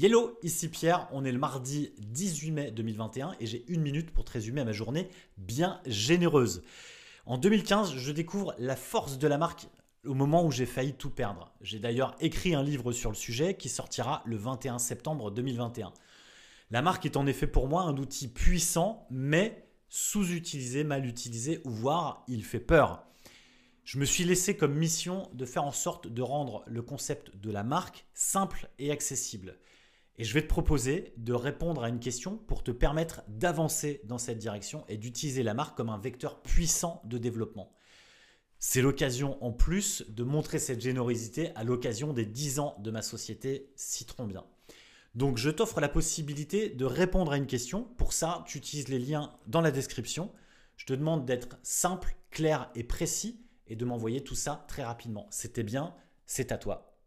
Hello, ici Pierre, on est le mardi 18 mai 2021 et j'ai une minute pour te résumer ma journée bien généreuse. En 2015, je découvre la force de la marque au moment où j'ai failli tout perdre. J'ai d'ailleurs écrit un livre sur le sujet qui sortira le 21 septembre 2021. La marque est en effet pour moi un outil puissant, mais sous-utilisé, mal utilisé, ou voire il fait peur. Je me suis laissé comme mission de faire en sorte de rendre le concept de la marque simple et accessible. Et je vais te proposer de répondre à une question pour te permettre d'avancer dans cette direction et d'utiliser la marque comme un vecteur puissant de développement. C'est l'occasion en plus de montrer cette générosité à l'occasion des 10 ans de ma société Citron Bien. Donc je t'offre la possibilité de répondre à une question. Pour ça, tu utilises les liens dans la description. Je te demande d'être simple, clair et précis et de m'envoyer tout ça très rapidement. C'était bien, c'est à toi.